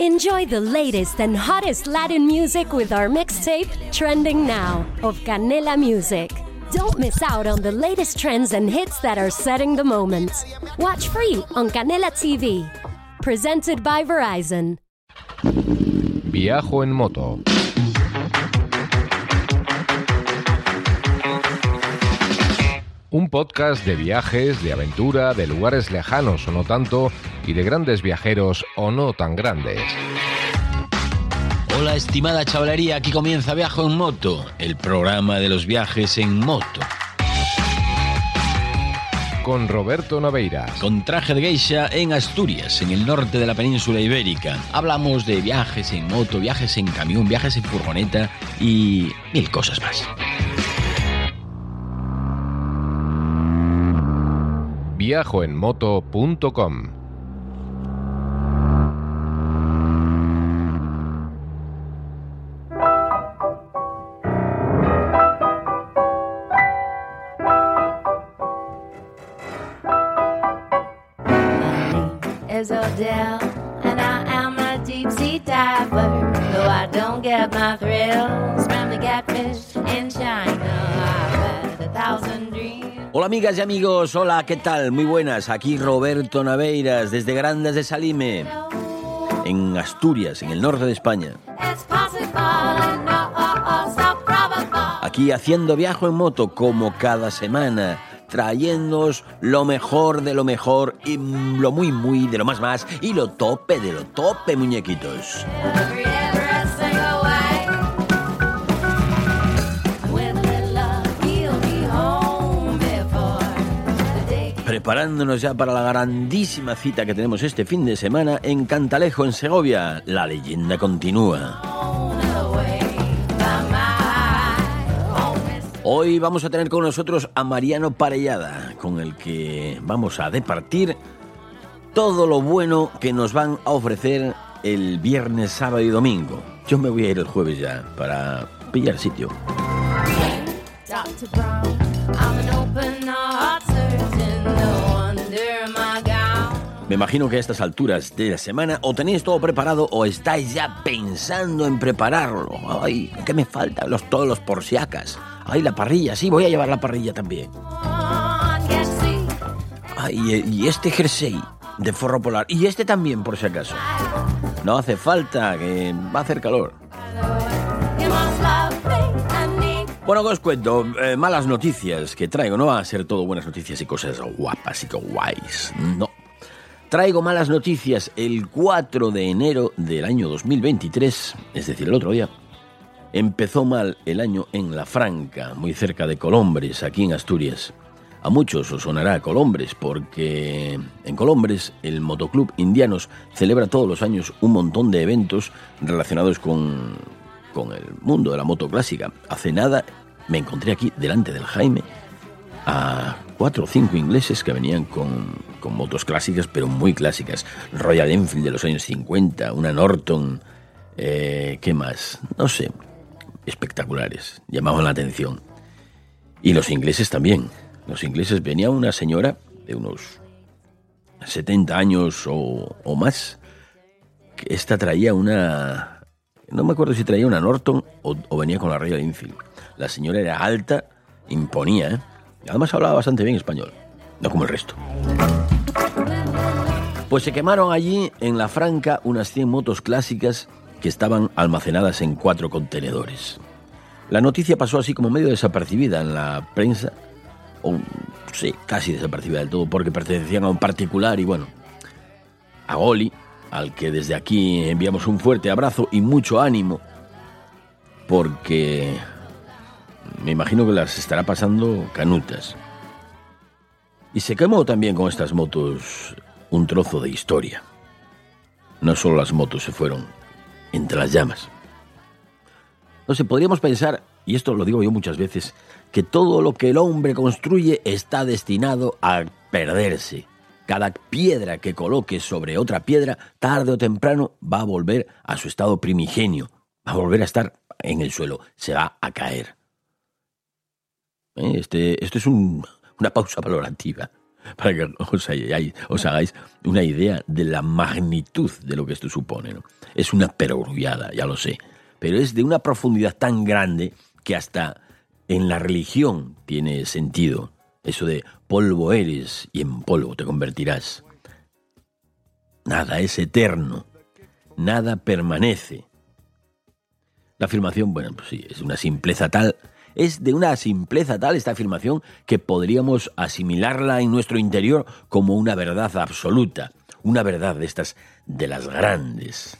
Enjoy the latest and hottest Latin music with our mixtape, Trending Now, of Canela Music. Don't miss out on the latest trends and hits that are setting the moment. Watch free on Canela TV. Presented by Verizon. Viajo en moto. Un podcast de viajes, de aventura, de lugares lejanos o no tanto, y de grandes viajeros o no tan grandes. Hola estimada chavalería, aquí comienza Viajo en Moto, el programa de los viajes en moto. Con Roberto Naveiras. Con traje de geisha en Asturias, en el norte de la península ibérica. Hablamos de viajes en moto, viajes en camión, viajes en furgoneta y mil cosas más. Viajoenmoto.com is Odell, and I am a deep sea diver. Though I don't get my thrills from the catfish in China, I've had a thousand dreams. Hola amigas y amigos, hola, ¿qué tal? Muy buenas, aquí Roberto Naveiras desde Grandes de Salime, en Asturias, en el norte de España. Oh, oh. Aquí haciendo viaje en moto como cada semana, trayéndoos lo mejor de lo mejor y lo muy muy de lo más más y lo tope de lo tope, muñequitos. Preparándonos ya para la grandísima cita que tenemos este fin de semana en Cantalejo, en Segovia. La leyenda continúa. Hoy vamos a tener con nosotros a Mariano Parellada, con el que vamos a departir todo lo bueno que nos van a ofrecer el viernes, sábado y domingo. Yo me voy a ir el jueves ya para pillar sitio. Me imagino que a estas alturas de la semana o tenéis todo preparado o estáis ya pensando en prepararlo. Ay, ¿qué me falta? Los, todos los porciacas. Ay, la parrilla, sí, voy a llevar la parrilla también. Ay, y este jersey de forro polar. Y este también, por si acaso. No hace falta, que va a hacer calor. Bueno, que os cuento, eh, malas noticias que traigo. No va a ser todo buenas noticias y cosas guapas y que guays. No. Traigo malas noticias el 4 de enero del año 2023, es decir, el otro día. Empezó mal el año en La Franca, muy cerca de Colombres, aquí en Asturias. A muchos os sonará Colombres porque en Colombres el Motoclub Indianos celebra todos los años un montón de eventos relacionados con, con el mundo de la moto clásica. Hace nada me encontré aquí delante del Jaime a cuatro o cinco ingleses que venían con, con motos clásicas, pero muy clásicas. Royal Enfield de los años 50, una Norton, eh, ¿qué más? No sé, espectaculares, llamaban la atención. Y los ingleses también. Los ingleses venía una señora de unos 70 años o, más, que esta traía una... No me acuerdo si traía una Norton o, o venía con la Royal Enfield. La señora era alta, imponía, ¿eh? Además hablaba bastante bien español, no como el resto. Pues se quemaron allí en la Franca unas 100 motos clásicas que estaban almacenadas en cuatro contenedores. La noticia pasó así como medio desapercibida en la prensa, o sí, casi desapercibida del todo, porque pertenecían a un particular y bueno, a Goli, al que desde aquí enviamos un fuerte abrazo y mucho ánimo, porque me imagino que las estará pasando canutas. Y se quemó también con estas motos un trozo de historia. No solo las motos se fueron entre las llamas. No sé, podríamos pensar, y esto lo digo yo muchas veces, que todo lo que el hombre construye está destinado a perderse. Cada piedra que coloque sobre otra piedra, tarde o temprano, va a volver a su estado primigenio, va a volver a estar en el suelo, se va a caer. ¿Eh? Este, esto es un- una pausa valorativa. para que os, hagáis una idea de la magnitud de lo que esto supone. ¿no? Es una perogrullada, ya lo sé, pero es de una profundidad tan grande que hasta en la religión tiene sentido. Eso de polvo eres y en polvo te convertirás. Nada es eterno, nada permanece. La afirmación, bueno, pues sí, es una simpleza tal, es de una simpleza tal esta afirmación que podríamos asimilarla en nuestro interior como una verdad absoluta, una verdad de estas de las grandes.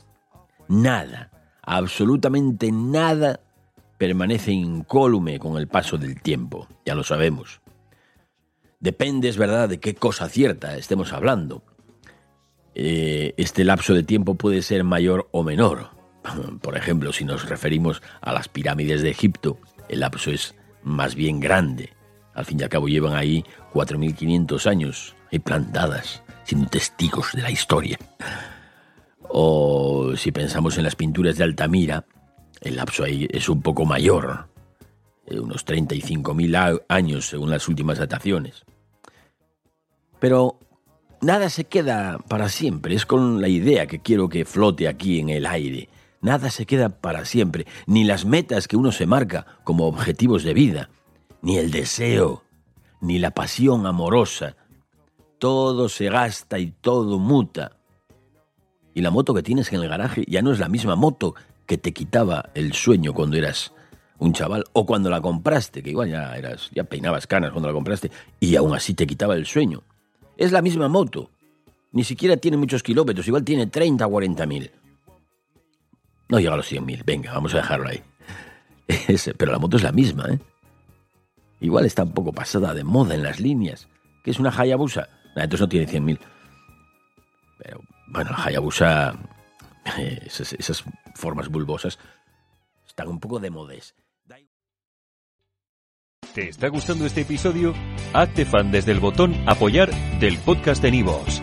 Nada, absolutamente nada permanece incólume con el paso del tiempo, ya lo sabemos. Depende, es verdad, de qué cosa cierta estemos hablando. Eh, este lapso de tiempo puede ser mayor o menor. Por ejemplo, si nos referimos a las pirámides de Egipto, el lapso es más bien grande. Al fin y al cabo llevan ahí 4.500 años ahí plantadas, siendo testigos de la historia. O si pensamos en las pinturas de Altamira, el lapso ahí es un poco mayor, eh, unos 35.000 a- años según las últimas dataciones. Pero nada se queda para siempre, es con la idea que quiero que flote aquí en el aire. Nada se queda para siempre, ni las metas que uno se marca como objetivos de vida, ni el deseo, ni la pasión amorosa. Todo se gasta y todo muta. Y la moto que tienes en el garaje ya no es la misma moto que te quitaba el sueño cuando eras un chaval o cuando la compraste, que igual ya eras ya peinabas canas cuando la compraste y aún así te quitaba el sueño. Es la misma moto. Ni siquiera tiene muchos kilómetros, igual tiene 30 o 40 mil. No llega a los 100 mil, venga, vamos a dejarlo ahí. Pero la moto es la misma, ¿eh? Igual está un poco pasada de moda en las líneas. ¿Qué es una Hayabusa? Entonces no tiene 100 mil. Pero, bueno, la Hayabusa, eh, esas, esas formas bulbosas, están un poco de modés. ¿Te está gustando este episodio? Hazte fan desde el botón Apoyar del podcast de Nivos.